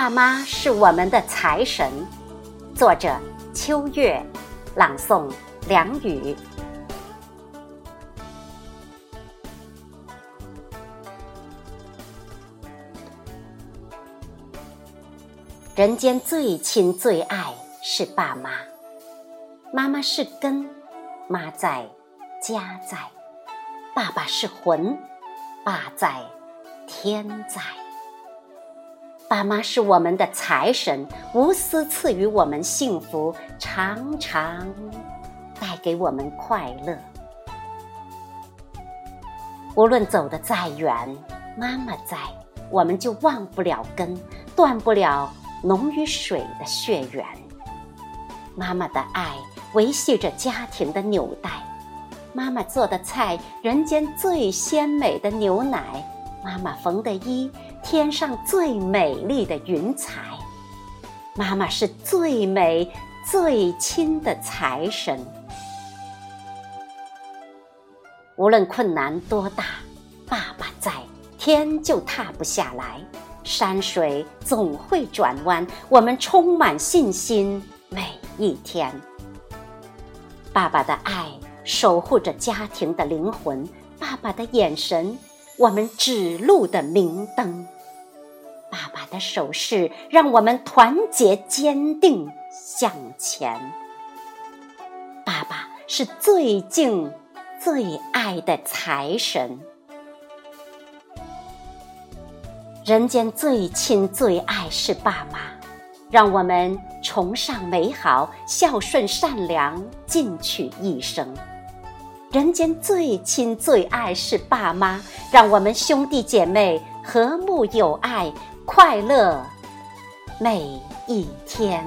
爸妈是我们的财神。作者：秋月，朗诵：梁宇。人间最亲最爱是爸妈，妈妈是根，妈在，家在；爸爸是魂，爸在，天在。爸妈是我们的财神，无私赐予我们幸福，常常带给我们快乐。无论走得再远，妈妈在，我们就忘不了根，断不了。浓于水的血缘，妈妈的爱维系着家庭的纽带。妈妈做的菜，人间最鲜美的牛奶；妈妈缝的衣，天上最美丽的云彩。妈妈是最美、最亲的财神。无论困难多大，爸爸在，天就塌不下来。山水总会转弯，我们充满信心每一天。爸爸的爱守护着家庭的灵魂，爸爸的眼神，我们指路的明灯。爸爸的手势让我们团结坚定向前。爸爸是最敬、最爱的财神。人间最亲最爱是爸妈，让我们崇尚美好，孝顺善良，进取一生。人间最亲最爱是爸妈，让我们兄弟姐妹和睦友爱，快乐每一天。